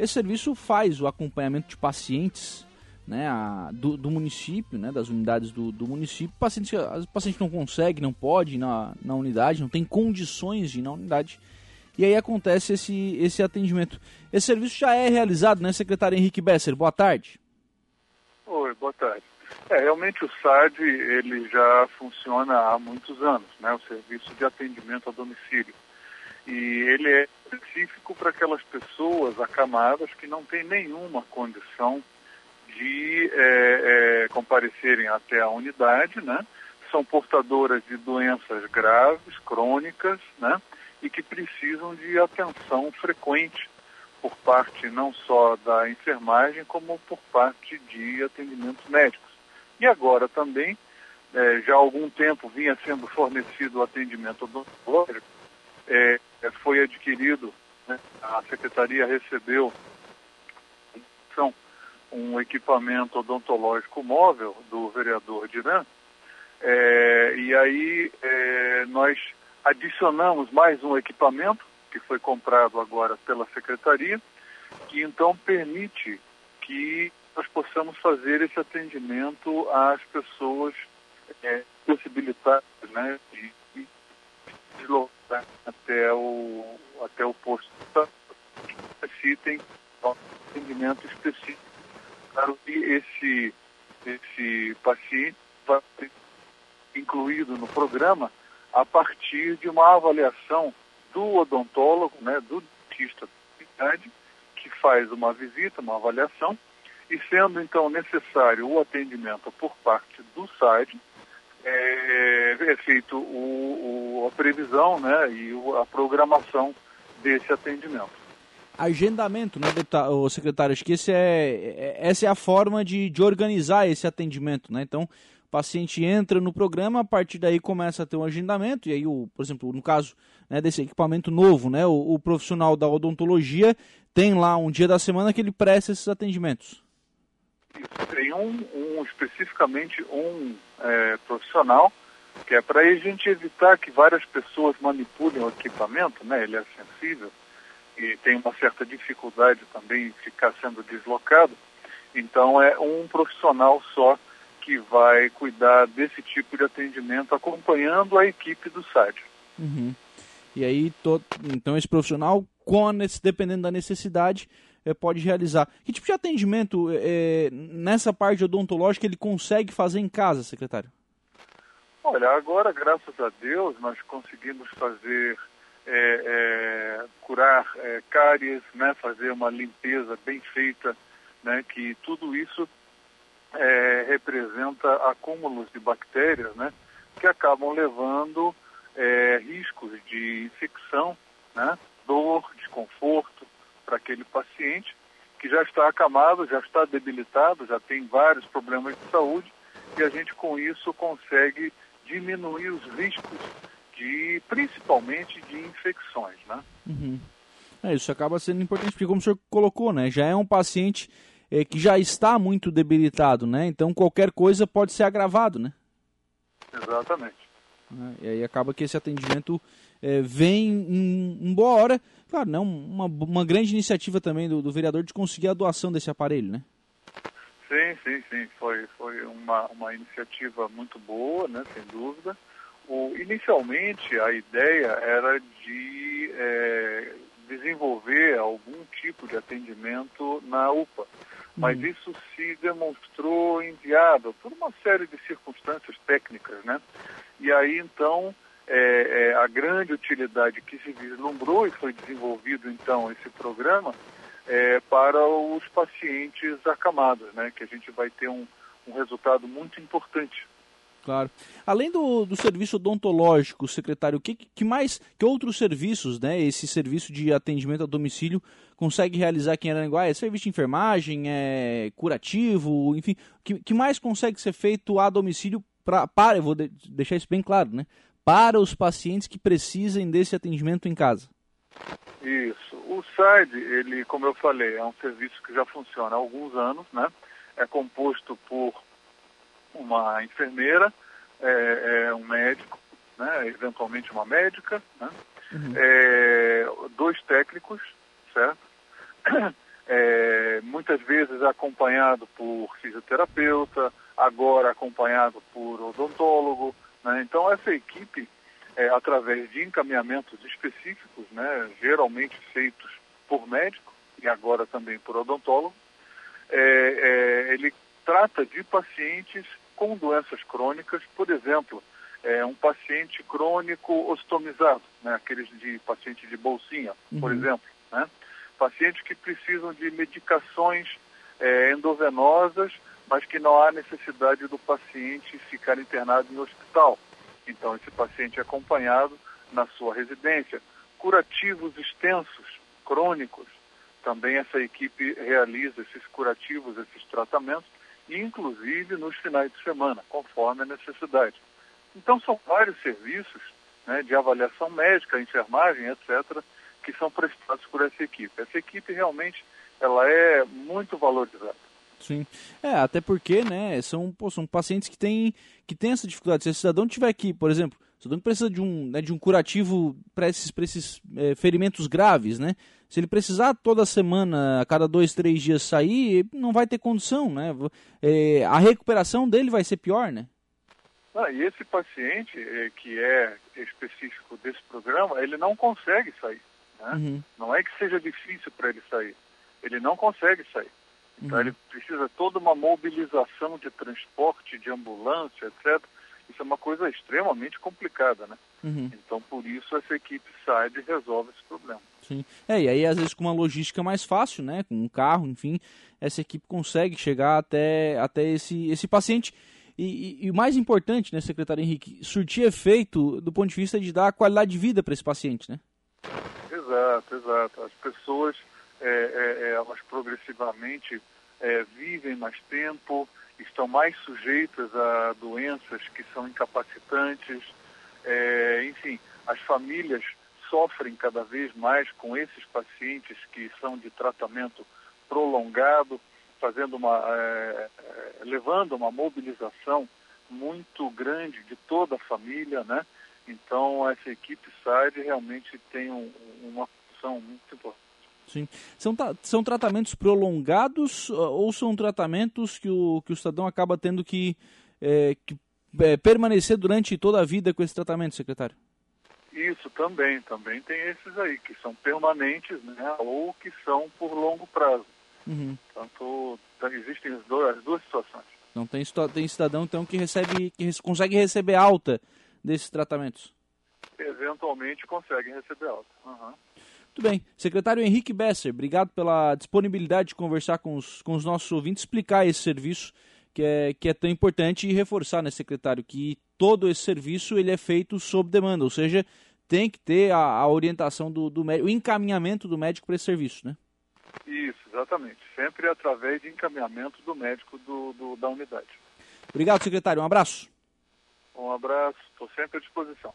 esse serviço faz o acompanhamento de pacientes né, a, do, do, município, né, das unidades do, do município. O paciente, o paciente não consegue, não pode ir na, na unidade, não tem condições de ir na unidade. E aí acontece esse, esse atendimento. Esse serviço já é realizado, né, secretário Henrique Besser? Boa tarde. Oi, boa tarde. É, realmente o SAD ele já funciona há muitos anos, né, o Serviço de Atendimento a Domicílio. E ele é específico para aquelas pessoas acamadas que não têm nenhuma condição de é, é, comparecerem até a unidade, né? São portadoras de doenças graves, crônicas, né? E que precisam de atenção frequente por parte não só da enfermagem, como por parte de atendimentos médicos. E agora também, é, já há algum tempo vinha sendo fornecido o atendimento odontológico, é, foi adquirido, né? a Secretaria recebeu são um equipamento odontológico móvel do vereador Diran, é, e aí é, nós adicionamos mais um equipamento que foi comprado agora pela secretaria, que então permite que nós possamos fazer esse atendimento às pessoas é, possibilitadas né, de, de deslocar até o, até o posto que necessitem um atendimento específico. Claro que esse, esse paciente vai ser incluído no programa a partir de uma avaliação do odontólogo, né, do dentista que faz uma visita, uma avaliação, e sendo então necessário o atendimento por parte do site, é, é feito o, o, a previsão né, e a programação desse atendimento agendamento, né, deputado, secretário? Acho que esse é, é, essa é a forma de, de organizar esse atendimento, né? Então, o paciente entra no programa, a partir daí começa a ter um agendamento, e aí, o, por exemplo, no caso né, desse equipamento novo, né, o, o profissional da odontologia tem lá um dia da semana que ele presta esses atendimentos. Tem um, um especificamente um é, profissional que é para a gente evitar que várias pessoas manipulem o equipamento, né? Ele é sensível e tem uma certa dificuldade também em ficar sendo deslocado. Então é um profissional só que vai cuidar desse tipo de atendimento, acompanhando a equipe do site. Uhum. E aí, to... então esse profissional, com a... dependendo da necessidade, pode realizar. Que tipo de atendimento é, nessa parte odontológica ele consegue fazer em casa, secretário? Olha, agora, graças a Deus, nós conseguimos fazer é, é, curar é, cáries, né, fazer uma limpeza bem feita, né, que tudo isso representa acúmulos de bactérias, né, que acabam levando riscos de infecção, né, dor, desconforto para aquele paciente que já está acamado, já está debilitado, já tem vários problemas de saúde e a gente com isso consegue diminuir os riscos de principalmente de infecções, né? Uhum. É, isso acaba sendo importante porque como o senhor colocou, né, já é um paciente é, que já está muito debilitado, né? Então qualquer coisa pode ser agravado, né? Exatamente. É, e aí acaba que esse atendimento é, vem em, em, boa hora. Claro, né, uma, uma grande iniciativa também do, do vereador de conseguir a doação desse aparelho, né? Sim, sim, sim. Foi, foi uma, uma iniciativa muito boa, né, sem dúvida. O, inicialmente, a ideia era de é, desenvolver algum tipo de atendimento na UPA, mas uhum. isso se demonstrou inviável por uma série de circunstâncias técnicas, né? E aí, então, é, é, a grande utilidade que se vislumbrou e foi desenvolvido, então, esse programa é, para os pacientes acamados, né? Que a gente vai ter um, um resultado muito importante Claro. Além do, do serviço odontológico, secretário, que, que mais, que outros serviços, né, esse serviço de atendimento a domicílio consegue realizar aqui em Aranguá? É serviço de enfermagem, é curativo, enfim, que, que mais consegue ser feito a domicílio pra, para, eu vou de, deixar isso bem claro, né, para os pacientes que precisem desse atendimento em casa? Isso. O SAID, ele, como eu falei, é um serviço que já funciona há alguns anos, né, é composto por uma enfermeira, é, é um médico, né, eventualmente uma médica, né, uhum. é, dois técnicos, certo? é, muitas vezes acompanhado por fisioterapeuta, agora acompanhado por odontólogo. Né? Então, essa equipe, é, através de encaminhamentos específicos, né, geralmente feitos por médico e agora também por odontólogo, é, é ele trata de pacientes com doenças crônicas, por exemplo, é, um paciente crônico ostomizado, né, aqueles de paciente de bolsinha, uhum. por exemplo, né, pacientes que precisam de medicações é, endovenosas, mas que não há necessidade do paciente ficar internado em hospital. Então, esse paciente é acompanhado na sua residência. Curativos extensos, crônicos, também essa equipe realiza esses curativos, esses tratamentos, inclusive nos finais de semana, conforme a necessidade. Então, são vários serviços né, de avaliação médica, enfermagem, etc., que são prestados por essa equipe. Essa equipe realmente ela é muito valorizada. Sim. É, até porque, né, são, pô, são pacientes que têm, que têm essa dificuldade. Se o cidadão tiver aqui, por exemplo, o cidadão precisa de um, né, de um curativo para esses, pra esses é, ferimentos graves, né? Se ele precisar toda semana, a cada dois, três dias sair, não vai ter condição, né? É, a recuperação dele vai ser pior, né? Ah, e esse paciente eh, que é específico desse programa, ele não consegue sair. Né? Uhum. Não é que seja difícil para ele sair, ele não consegue sair. Então uhum. ele precisa toda uma mobilização de transporte, de ambulância, etc. Isso é uma coisa extremamente complicada, né? Uhum. Então por isso essa equipe sai e resolve esse problema. Sim. É, e aí às vezes com uma logística mais fácil, né? Com um carro, enfim, essa equipe consegue chegar até, até esse, esse paciente e, e, e, o mais importante, né, secretário Henrique, surtir efeito do ponto de vista de dar qualidade de vida para esse paciente, né? Exato, exato. As pessoas, é, é, é, elas progressivamente é, vivem mais tempo, estão mais sujeitas a doenças que são incapacitantes, é, enfim, as famílias sofrem cada vez mais com esses pacientes que são de tratamento prolongado fazendo uma, é, levando uma mobilização muito grande de toda a família, né? Então essa equipe SAID realmente tem um, uma função muito importante. Sim. São, são tratamentos prolongados uh, ou são tratamentos que o, que o cidadão acaba tendo que, é, que é, permanecer durante toda a vida com esse tratamento, secretário? Isso também, também tem esses aí, que são permanentes, né, ou que são por longo prazo. Uhum. Portanto, existem as duas, as duas situações. Não tem, tem cidadão então que recebe, que consegue receber alta desses tratamentos? Eventualmente conseguem receber alta. Uhum. Muito bem. Secretário Henrique Besser, obrigado pela disponibilidade de conversar com os, com os nossos ouvintes, explicar esse serviço que é, que é tão importante e reforçar, né, secretário, que todo esse serviço ele é feito sob demanda, ou seja, tem que ter a, a orientação do, do médico, o encaminhamento do médico para esse serviço, né? Isso, exatamente. Sempre através de encaminhamento do médico do, do da unidade. Obrigado, secretário. Um abraço. Um abraço. Estou sempre à disposição.